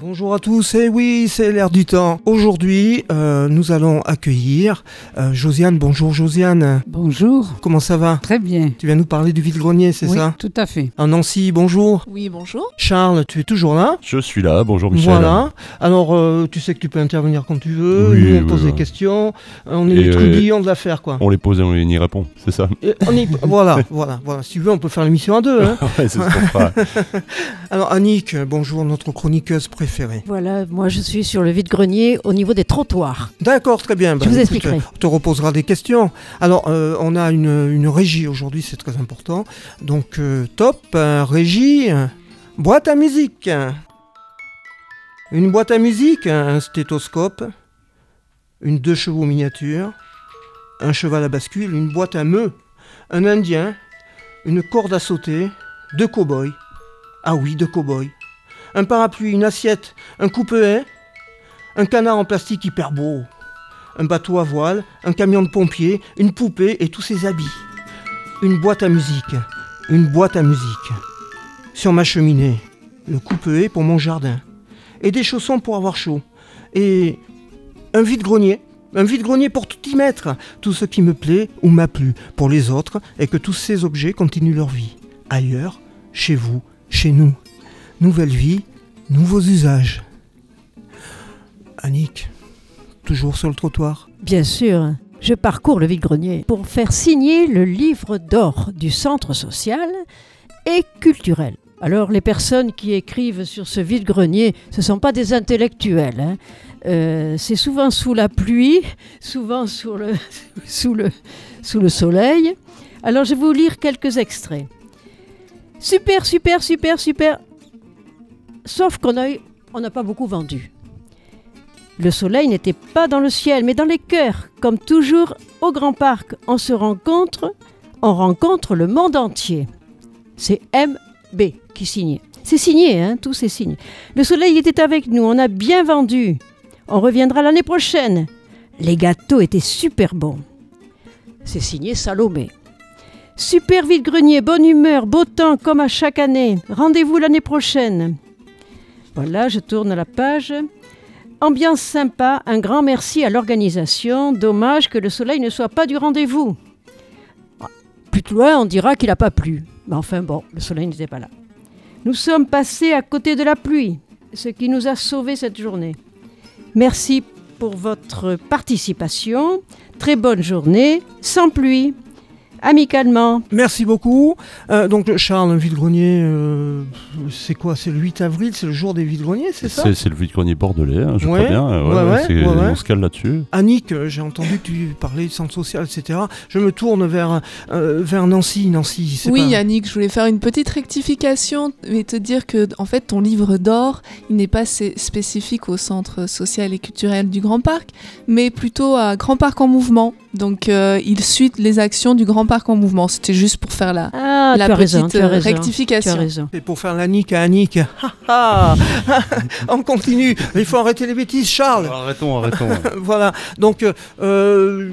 Bonjour à tous, et oui, c'est l'air du temps. Aujourd'hui, euh, nous allons accueillir euh, Josiane. Bonjour Josiane. Bonjour. Comment ça va? Très bien. Tu viens nous parler du vide-grenier, c'est oui, ça? tout à fait. Ah, Nancy, bonjour. Oui, bonjour. Charles, tu es toujours là? Je suis là, bonjour Michel. Voilà. Alors, euh, tu sais que tu peux intervenir quand tu veux. Oui, nous, on oui, pose oui. des questions. On est Et, les euh, trubillons de l'affaire, quoi. On les pose et on y répond, c'est ça? Et on y- voilà, voilà, voilà. Si tu veux, on peut faire l'émission à deux. hein. Ouais, c'est ce qu'on fera. Alors, Annick, bonjour, notre chroniqueuse préférée. Voilà, moi je suis sur le vide-grenier au niveau des trottoirs. D'accord, très bien. Je Bah, vous écoute, expliquerai. On te reposera des questions. Alors, euh, on a une, une régie aujourd'hui, c'est très important. Donc, euh, top, euh, régie, boîte à musique. Une boîte à musique, un stéthoscope, une deux chevaux miniature, un cheval à bascule, une boîte à meux, un indien, une corde à sauter, deux cow-boys. Ah oui, deux cow-boys. Un parapluie, une assiette, un coupe-haie, un canard en plastique hyper beau un bateau à voile, un camion de pompiers, une poupée et tous ses habits. Une boîte à musique, une boîte à musique. Sur ma cheminée, le coupe-haie pour mon jardin. Et des chaussons pour avoir chaud. Et un vide-grenier. Un vide-grenier pour tout y mettre. Tout ce qui me plaît ou m'a plu pour les autres et que tous ces objets continuent leur vie. Ailleurs, chez vous, chez nous. Nouvelle vie, nouveaux usages. Annick, toujours sur le trottoir. Bien sûr, je parcours le vide-grenier pour faire signer le livre d'or du centre social et culturel. Alors les personnes qui écrivent sur ce vide-grenier, ce ne sont pas des intellectuels. hein. Euh, c'est souvent sous la pluie, souvent sous le, sous, le, sous le soleil. Alors je vais vous lire quelques extraits. Super, super, super, super. Sauf qu'on on n'a pas beaucoup vendu. Le soleil n'était pas dans le ciel, mais dans les cœurs. Comme toujours, au Grand Parc, on se rencontre, on rencontre le monde entier. C'est MB qui signait. C'est signé, hein, tout c'est signé. Le soleil était avec nous, on a bien vendu. On reviendra l'année prochaine. Les gâteaux étaient super bons. C'est signé Salomé. Super vide-grenier, bonne humeur, beau temps comme à chaque année. Rendez-vous l'année prochaine. Voilà, je tourne la page. Ambiance sympa, un grand merci à l'organisation. Dommage que le soleil ne soit pas du rendez-vous. Ah, Plus loin, on dira qu'il n'a pas plu. Mais enfin bon, le soleil n'était pas là. Nous sommes passés à côté de la pluie, ce qui nous a sauvés cette journée. Merci pour votre participation. Très bonne journée, sans pluie, amicalement. Merci beaucoup. Euh, donc Charles, un vide-grenier, euh, c'est quoi? C'est le 8 avril, c'est le jour des vide-greniers, c'est ça? C'est le vide-grenier bordelais, hein, je Ouais, crois bien. ouais, ouais, c'est- ouais, ouais. On se cale là-dessus. Annick, euh, j'ai entendu que tu parlais du centre social, etc. Je me tourne vers, euh, vers Nancy. Nancy, Oui, pas... Yannick, je voulais faire une petite rectification et te dire que, en fait, ton livre d'or, il n'est pas spécifique au centre social et culturel du Grand Parc, mais plutôt à Grand Parc en mouvement. Donc, euh, il suit les actions du Grand Parc en mouvement. C'était juste pour faire la, Ah, la petite raison, euh, rectification. C'est pour faire l'Annick à Annick. Ha, ha. On continue. Il faut arrêter les bêtises, Charles. Arrêtons, arrêtons. voilà. Donc, euh,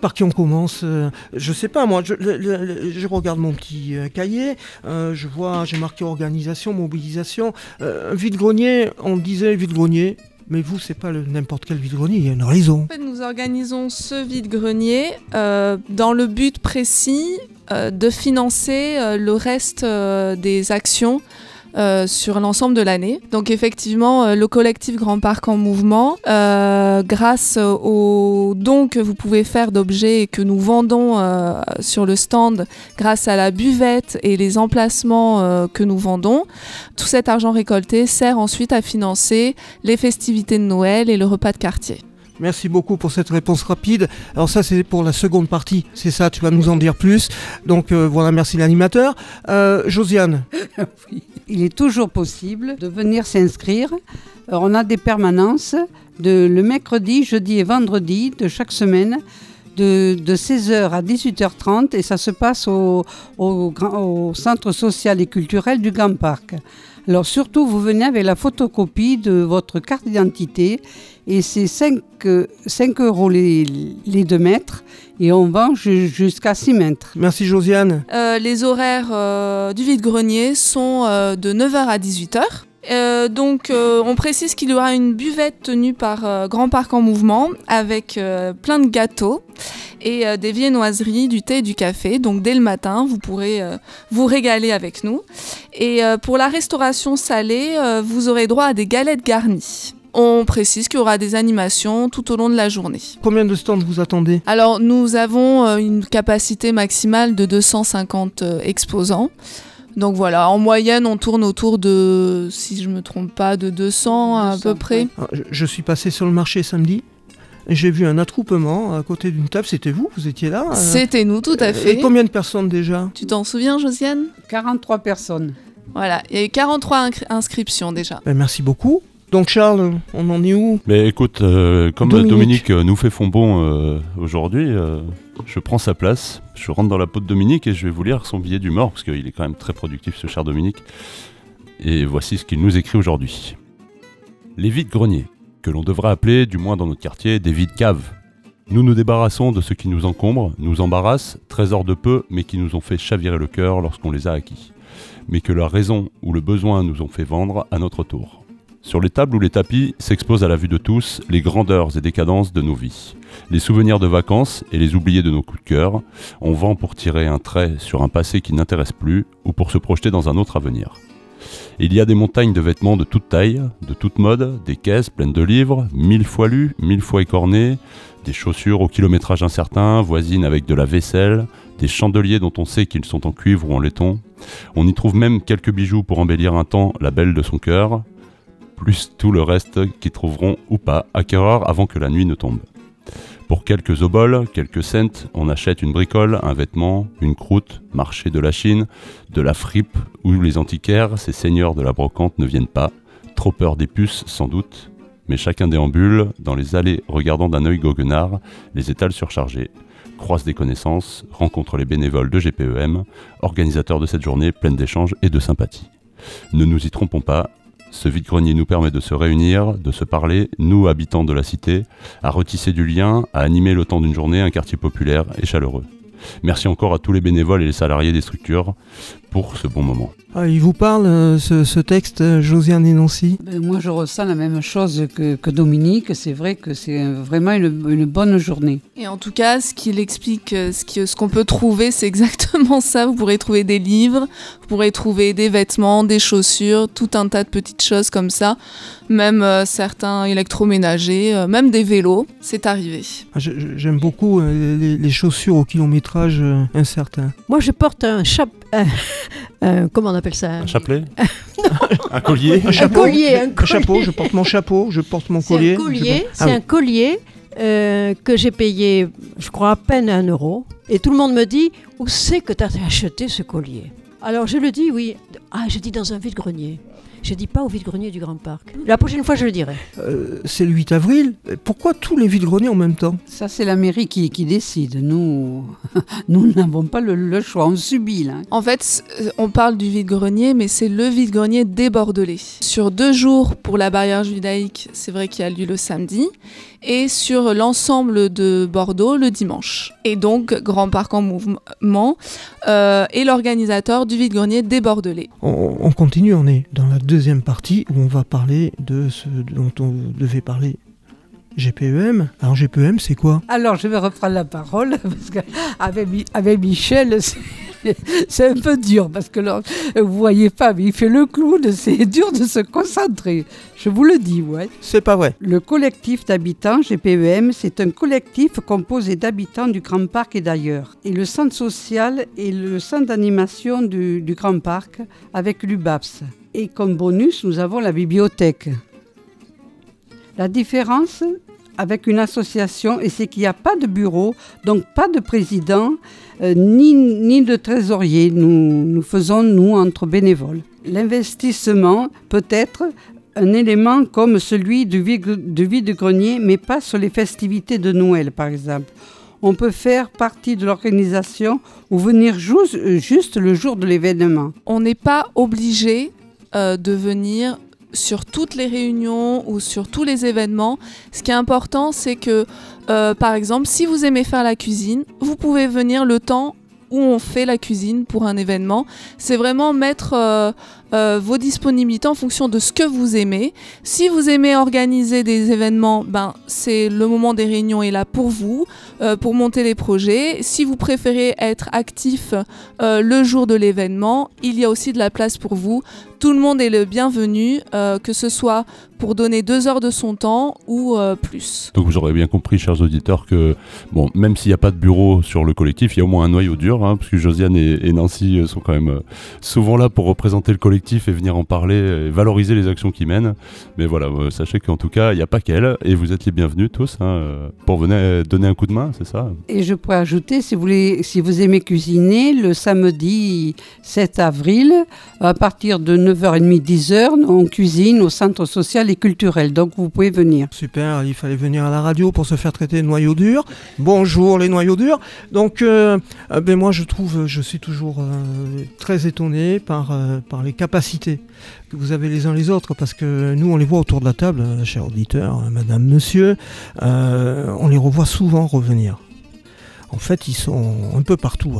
par qui on commence Je sais pas, moi. Je, le- le- le- je regarde mon petit euh, cahier. euh, je vois, j'ai marqué organisation, mobilisation. Euh, vide-grenier, on disait vide-grenier. Mais vous, c'est pas n'importe quel vide-grenier, il y a une raison. Nous organisons ce vide-grenier euh, dans le but précis euh, de financer euh, le reste des actions euh, sur l'ensemble de l'année. Donc effectivement, euh, le collectif Grand Parc en Mouvement, euh, grâce aux dons que vous pouvez faire d'objets et que nous vendons euh, sur le stand, grâce à la buvette et les emplacements euh, que nous vendons, tout cet argent récolté sert ensuite à financer les festivités de Noël et le repas de quartier. Merci beaucoup pour cette réponse rapide. Alors ça c'est pour la seconde partie, c'est ça, tu vas nous en dire plus. Donc euh, voilà, merci l'animateur. Euh, Josiane. Il est toujours possible de venir s'inscrire. On a des permanences de, le mercredi, jeudi et vendredi de chaque semaine de, de 16h à 18h30 et ça se passe au centre social et culturel du Grand Parc. Alors surtout, vous venez avec la photocopie de votre carte d'identité et c'est 5, euh, 5 euros les, les 2 mètres et on vend ju- jusqu'à 6 mètres. merci Josiane. Euh, les horaires euh, du vide-grenier sont euh, de 9h à 18h. Euh, donc, euh, on précise qu'il y aura une buvette tenue par euh, Grand Parc en Mouvement avec euh, plein de gâteaux et euh, des viennoiseries, du thé et du café. Donc, dès le matin, vous pourrez euh, vous régaler avec nous. Et euh, pour la restauration salée, euh, vous aurez droit à des galettes garnies. On précise qu'il y aura des animations tout au long de la journée. Combien de stands vous attendez? Alors, nous avons euh, une capacité maximale de 250 euh, exposants. Donc voilà, en moyenne, on tourne autour de, si je me trompe pas, de 200 à 200, peu près. ouais. Ah, je, suis passé sur le marché samedi. et J'ai vu un attroupement à côté d'une table. C'était vous Vous étiez là euh C'était nous, tout à Et fait. combien de personnes déjà? Tu t'en souviens, Josiane? 43 personnes. Voilà, il y a eu 43 incri- inscriptions déjà. Ben, Merci beaucoup. Donc Charles, on en est où? Mais écoute, euh, comme Dominique. Dominique, euh, nous fait fond bon euh, aujourd'hui, euh, je prends sa place, je rentre dans la peau de Dominique et je vais vous lire son billet d'humeur, parce qu'il est quand même très productif ce cher Dominique. Et voici ce qu'il nous écrit aujourd'hui. Les vides greniers, que l'on devrait appeler, du moins dans notre quartier, des vides caves. Nous nous débarrassons de ce qui nous encombre, nous embarrasse, trésors de peu, mais qui nous ont fait chavirer le cœur lorsqu'on les a acquis. Mais que la raison ou le besoin nous ont fait vendre à notre tour. Sur les tables ou les tapis s'exposent à la vue de tous les grandeurs et décadences de nos vies. Les souvenirs de vacances et les oubliés de nos coups de cœur. On vend pour tirer un trait sur un passé qui n'intéresse plus ou pour se projeter dans un autre avenir. Il y a des montagnes de vêtements de toute taille, de toute mode, des caisses pleines de livres, mille fois lus, mille fois écornés, des chaussures au kilométrage incertain, voisines avec de la vaisselle, des chandeliers dont on sait qu'ils sont en cuivre ou en laiton. On y trouve même quelques bijoux pour embellir un temps la belle de son cœur, plus tout le reste qui trouveront ou pas acquéreurs avant que la nuit ne tombe. Pour quelques oboles, quelques cents, on achète une bricole, un vêtement, une croûte, marché de la Chine, de la fripe, où les antiquaires, ces seigneurs de la brocante ne viennent pas, trop peur des puces sans doute, mais chacun déambule dans les allées regardant d'un œil goguenard les étals surchargés, croise des connaissances, rencontre les bénévoles de GPEM, organisateurs de cette journée pleine d'échanges et de sympathie. Ne nous y trompons pas, ce vide-grenier nous permet de se réunir, de se parler, nous habitants de la cité, à retisser du lien, à animer le temps d'une journée un quartier populaire et chaleureux. Merci encore à tous les bénévoles et les salariés des structures pour ce bon moment. Ah, Il vous parle, euh, ce, ce texte, euh, Josiane et Nancy Ben, moi, je ressens la même chose que, que Dominique. C'est vrai que c'est vraiment une, une bonne journée. Et en tout cas, ce qu'il explique, euh, ce qu'on peut trouver, c'est exactement ça. Vous pourrez trouver des livres, vous pourrez trouver des vêtements, des chaussures, tout un tas de petites choses comme ça. Même euh, certains électroménagers, euh, même des vélos, c'est arrivé. Ah, J'aime beaucoup les, les chaussures au kilométrage incertain. Moi, je porte un chap... un- un- comment on appelle ça? Un chapelet? Un collier? Un chapeau, collier, un Un collier. chapeau, je porte mon chapeau, je porte mon C'est collier. un c'est Ah oui. un collier euh, que j'ai payé, je crois, à peine un euro. Et tout le monde me dit, où c'est que tu as acheté ce collier? Alors je le dis, oui. Ah, je dis dans un vide-grenier. Je dis pas au vide-grenier du Grand Parc. La prochaine fois, je le dirai. Euh, c'est le 8 avril. Pourquoi tous les vides-greniers en même temps? Ça, c'est la mairie qui, qui décide. Nous, nous n'avons pas le, le choix. On subit, là. En fait, euh, on parle du vide-grenier, mais c'est le vide-grenier des Bordelais. Sur deux jours pour la barrière judaïque, c'est vrai qu'il y a lieu le samedi, et sur l'ensemble de Bordeaux le dimanche. Et donc, Grand Parc en Mouvement euh, est l'organisateur du vide-grenier des Bordelais. on, on continue, on est dans la deuxième partie où on va parler de ce dont on devait parler. GPEM. Alors GPEM, c'est quoi? Alors, je vais reprendre la parole parce qu'avec avec Michel, c'est- un peu dur parce que là, vous voyez pas, mais il fait le clown. C'est dur de se concentrer. Je vous le dis, ouais. C'est pas vrai. Le collectif d'habitants GPEM, c'est un collectif composé d'habitants du Grand Parc et d'ailleurs. Et le centre social est le centre d'animation du, du Grand Parc avec l'UBAPS. Et comme bonus, nous avons la bibliothèque. La différence avec une association c'est qu'il n'y a pas de bureau, donc pas de président, euh, ni, ni de trésorier. Nous, nous faisons, nous, entre bénévoles. L'investissement peut être un élément comme celui du vide-grenier, mais pas sur les festivités de Noël, par exemple. On peut faire partie de l'organisation ou venir juste le jour de l'événement. On n'est pas obligé euh, de venir sur toutes les réunions ou sur tous les événements. Ce qui est important, c'est que, euh, par exemple, si vous aimez faire la cuisine, vous pouvez venir le temps où on fait la cuisine pour un événement. C'est vraiment mettre euh, euh, vos disponibilités en fonction de ce que vous aimez. Si vous aimez organiser des événements, ben, c'est le moment des réunions est là pour vous, euh, pour monter les projets. Si vous préférez être actif le jour de l'événement, il y a aussi de la place pour vous. Tout le monde est le bienvenu, que ce soit pour donner deux heures de son temps ou plus. Donc vous aurez bien compris, chers auditeurs, que bon, même s'il n'y a pas de bureau sur le collectif, il y a au moins un noyau dur, hein, parce que Josiane et Nancy sont quand même souvent là pour représenter le collectif et venir en parler et valoriser les actions qu'ils mènent. Mais voilà, euh, sachez qu'en tout cas, il n'y a pas qu'elle et vous êtes les bienvenus tous hein, euh, pour venir donner un coup de main, c'est ça? Et je pourrais ajouter, si vous, voulez, si vous aimez cuisiner, le samedi 7 avril, à partir de 9h30, 10h, on cuisine au centre social et culturel. Donc vous pouvez venir. Super, il fallait venir à la radio pour se faire traiter de noyaux durs. Bonjour les noyaux durs. Donc euh, ben moi je trouve, je suis toujours très étonné par, par les que vous avez les uns les autres, parce que nous, on les voit autour de la table, euh, chers auditeurs, euh, madame, monsieur, euh, on les revoit souvent revenir. En fait, ils sont un peu partout.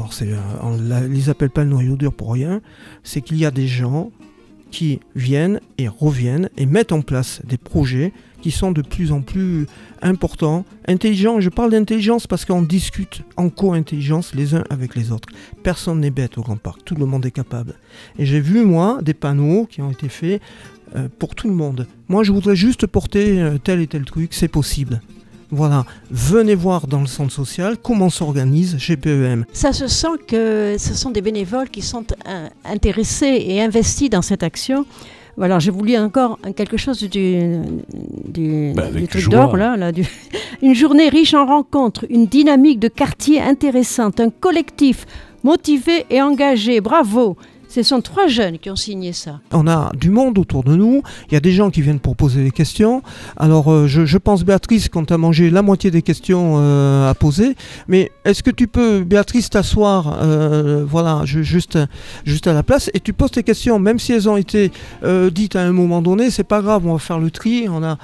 On ne les appelle pas le noyau dur pour rien. C'est qu'il y a des gens qui viennent et reviennent et mettent en place des projets qui sont de plus en plus importants, intelligents. Je parle d'intelligence parce qu'on discute en co-intelligence les uns avec les autres. Personne n'est bête au Grand Parc, tout le monde est capable. Et j'ai vu, moi, des panneaux qui ont été faits euh, pour tout le monde. Moi, je voudrais juste porter euh, tel et tel truc, c'est possible. Voilà, venez voir dans le centre social comment s'organise GPEM. Ça se sent que ce sont des bénévoles qui sont euh, intéressés et investis dans cette action. Voilà, j'ai voulu encore quelque chose du, du, bah, truc d'or, là, une journée riche en rencontres, une dynamique de quartier intéressante, un collectif motivé et engagé. Bravo ce sont trois jeunes qui ont signé ça. On a du monde autour de nous. Il y a des gens qui viennent pour poser des questions. Alors, euh, je, pense, Béatrice, qu'on t'a mangé la moitié des questions euh, à poser. Mais est-ce que tu peux, Béatrice, t'asseoir euh, voilà, juste, juste à la place et tu poses tes questions, même si elles ont été dites à un moment donné, c'est pas grave, on va faire le tri. On a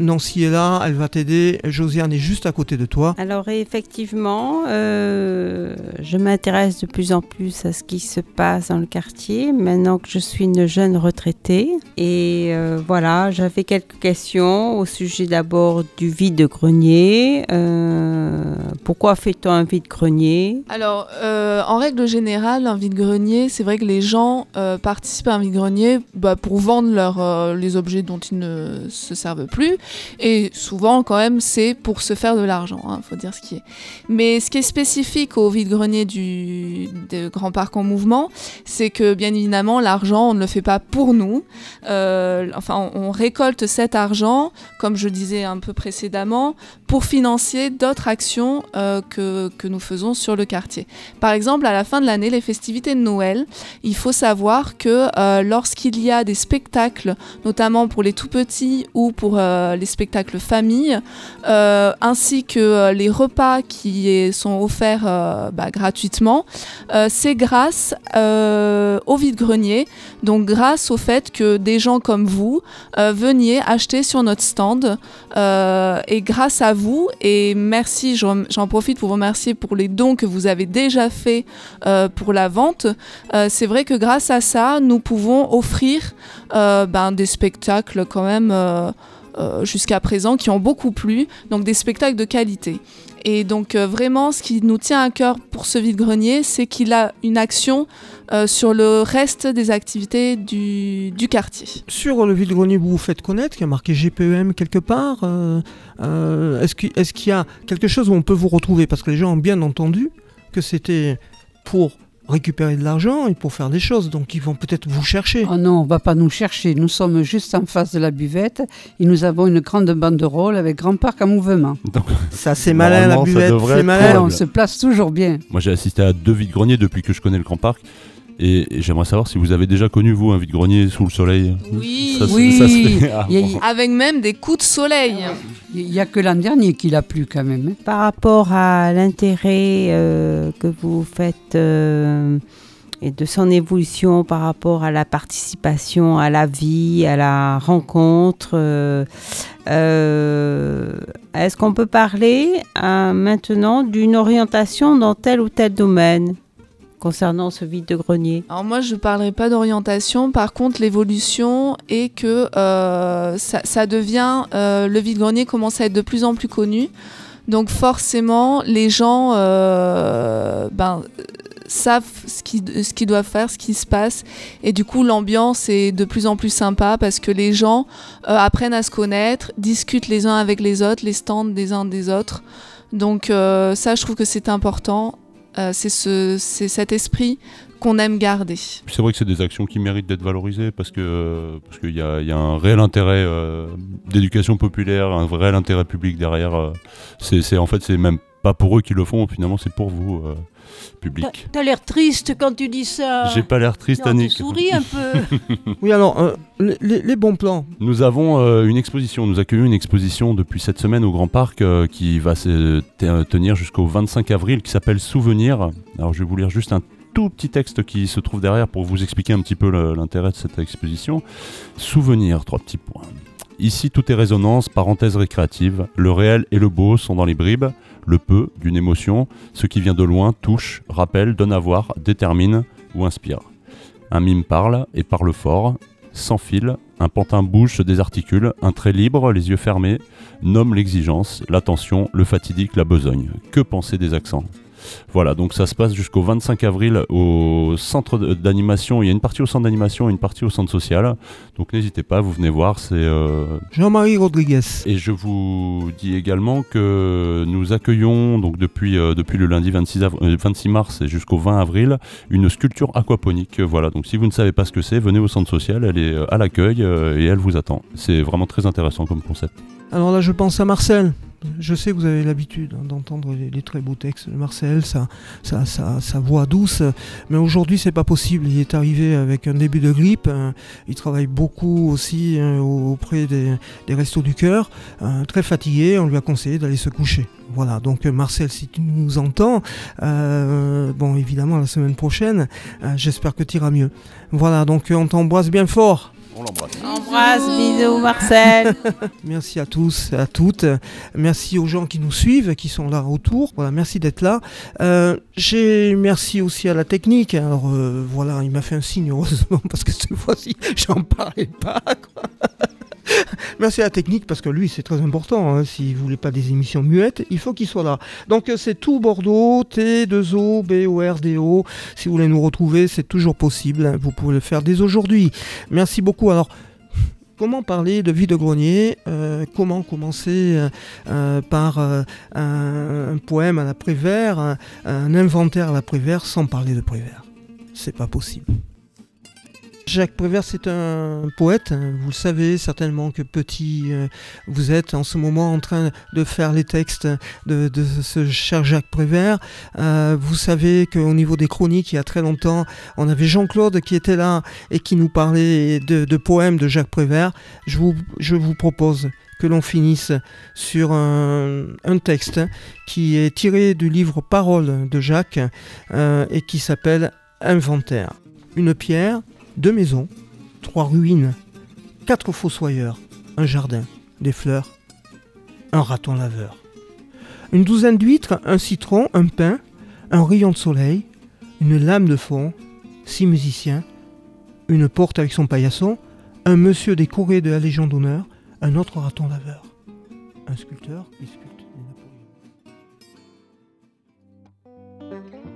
Nancy est là, elle va t'aider. Josiane est juste à côté de toi. Alors, effectivement, je m'intéresse de plus en plus à ce qui se passe dans le quartier maintenant que je suis une jeune retraitée. Et euh, voilà, j'avais quelques questions au sujet d'abord du vide-grenier. Euh, pourquoi fait-on un vide-grenier Alors, euh, en règle générale, un vide-grenier, c'est vrai que les gens participent à un vide-grenier bah, pour vendre leur, les objets dont ils ne se servent plus. Et souvent, quand même, c'est pour se faire de l'argent, il hein, faut dire ce qui est. Mais ce qui est spécifique au vide-grenier du, du Grand Parc en Mouvement, c'est que bien évidemment, l'argent, on ne le fait pas pour nous. Euh, enfin, on, récolte cet argent, comme je disais un peu précédemment, pour financer d'autres actions euh, que, que, nous faisons sur le quartier. Par exemple, à la fin de l'année, les festivités de Noël, il faut savoir que euh, lorsqu'il y a des spectacles, notamment pour les tout petits ou pour les spectacles famille, ainsi que les repas qui sont offerts bah, gratuitement, c'est grâce euh, au vide-grenier. Donc grâce au fait que des gens comme vous euh, veniez acheter sur notre stand euh, et grâce à vous et merci, j'en profite pour vous remercier pour les dons que vous avez déjà fait pour la vente. C'est vrai que grâce à ça, nous pouvons offrir ben, des spectacles quand même. Jusqu'à présent qui ont beaucoup plu, donc des spectacles de qualité. Et donc vraiment, ce qui nous tient à cœur pour ce vide-grenier, c'est qu'il a une action euh, sur le reste des activités du, quartier. Sur le vide-grenier, vous vous faites connaître, qui a marqué GPEM quelque part. Euh, euh, est-ce qu'il y a quelque chose où on peut vous retrouver? Parce que les gens ont bien entendu que c'était pour récupérer de l'argent et pour faire des choses. Donc ils vont peut-être vous chercher. Oh non, on va pas nous chercher. Nous sommes juste en face de la buvette et nous avons une grande banderole avec Grand Parc en mouvement. Ça c'est malin la buvette, c'est malin. Alors, on se place toujours bien. Moi, j'ai assisté à deux vides-greniers depuis que je connais le Grand Parc. Et, et j'aimerais savoir si vous avez déjà connu, vous, un vide-grenier sous le soleil. Oui. Ça Oui. ça Ah. Avec même des coups de soleil. Il n'y a que l'an dernier qu'il a plu quand même. hein. Par rapport à l'intérêt euh, que vous faites euh, et de son évolution par rapport à la participation, à la vie, à la rencontre, euh, est-ce qu'on peut parler euh, maintenant d'une orientation dans tel ou tel domaine? Concernant ce vide-grenier Alors moi, je ne parlerai pas d'orientation. Par contre, l'évolution est que euh, ça, devient... euh, le vide-grenier commence à être de plus en plus connu. Donc forcément, les gens euh, ben, savent ce qu'ils qu'ils doivent faire, ce qui se passe. Et du coup, l'ambiance est de plus en plus sympa parce que les gens apprennent à se connaître, discutent les uns avec les autres, les stands des uns des autres. Donc ça, je trouve que c'est important. Euh, c'est ce, cet esprit qu'on aime garder. C'est vrai que c'est des actions qui méritent d'être valorisées parce que parce qu'il y, a- un réel intérêt euh, d'éducation populaire, un réel intérêt public derrière. euh. c'est en fait c'est même pas pour eux qui le font, finalement c'est pour vous public. T'as l'air triste quand tu dis ça. J'ai pas l'air triste, Non, tu Annick. souris un peu. Oui alors euh, les, bons plans. Nous avons euh, une exposition, nous accueillons une exposition depuis cette semaine au Grand Parc euh, qui va se te- tenir jusqu'au 25 avril qui s'appelle Souvenir. Alors je vais vous lire juste un tout petit texte qui se trouve derrière pour vous expliquer un petit peu l'intérêt de cette exposition. Souvenir, trois petits points. Ici tout est résonance, parenthèse récréative. Le réel et le beau sont dans les bribes. Le peu d'une émotion, ce qui vient de loin touche, rappelle, donne à voir, détermine ou inspire. Un mime parle et parle fort, sans fil, un pantin bouge, se désarticule, un trait libre, les yeux fermés, nomme l'exigence, l'attention, le fatidique, la besogne. Que penser des accents? Voilà, donc ça se passe jusqu'au 25 avril au centre d'animation. Il y a une partie au centre d'animation et une partie au centre social. Donc n'hésitez pas, vous venez voir. C'est euh, Jean-Marie Rodriguez. et je vous dis également que nous accueillons donc depuis, euh, depuis le lundi 26, av- euh, 26 mars et jusqu'au 20 avril une sculpture aquaponique. Voilà, donc si vous ne savez pas ce que c'est, venez au centre social, elle est à l'accueil et elle vous attend. C'est vraiment très intéressant comme concept. Alors là, je pense à Marcel. Je sais que vous avez l'habitude hein, d'entendre les, très beaux textes de Marcel, sa, voix douce, mais aujourd'hui c'est pas possible. Il est arrivé avec un début de grippe. hein. Il travaille beaucoup aussi hein, auprès des, restos du cœur. très fatigué, on lui a conseillé d'aller se coucher. Voilà, donc euh, Marcel, si tu nous entends, euh, bon évidemment la semaine prochaine, j'espère que tu iras mieux. Voilà, donc euh, on t'embrasse bien fort. On l'embrasse. Embrasse, bisous Marcel Merci à tous, à toutes. Merci aux gens qui nous suivent, qui sont là autour. Voilà, merci d'être là. Euh, j'ai merci aussi à la technique. Alors euh, voilà, il m'a fait un signe heureusement parce que cette fois-ci, j'en parlais pas. quoi. Merci à la technique parce que lui c'est très important. Hein. S'il voulait pas des émissions muettes, il faut qu'il soit là. Donc euh, c'est tout Bordeaux, T2O, B-O-R-D-O. Si vous voulez nous retrouver, c'est toujours possible. hein. Vous pouvez le faire dès aujourd'hui. Merci beaucoup. Alors Comment parler de vide-grenier euh, Comment commencer euh, par un, un poème à la Prévert, un, un inventaire à la Prévert sans parler de Prévert? C'est pas possible. Jacques Prévert, c'est un poète. hein. Vous le savez certainement que petit, euh, vous êtes en ce moment en train de faire les textes de, ce cher Jacques Prévert. Euh, vous savez qu'au niveau des chroniques, il y a très longtemps, on avait Jean-Claude qui était là et qui nous parlait de, poèmes de Jacques Prévert. Je vous, propose que l'on finisse sur un, un texte qui est tiré du livre Paroles de Jacques euh, et qui s'appelle Inventaire. Une pierre, deux maisons, trois ruines, quatre fossoyeurs, un jardin, des fleurs, un raton laveur. Une douzaine d'huîtres, un citron, un pain, un rayon de soleil, une lame de fond, six musiciens, une porte avec son paillasson, un monsieur décoré de la Légion d'honneur, un autre raton laveur, un sculpteur qui sculpte des.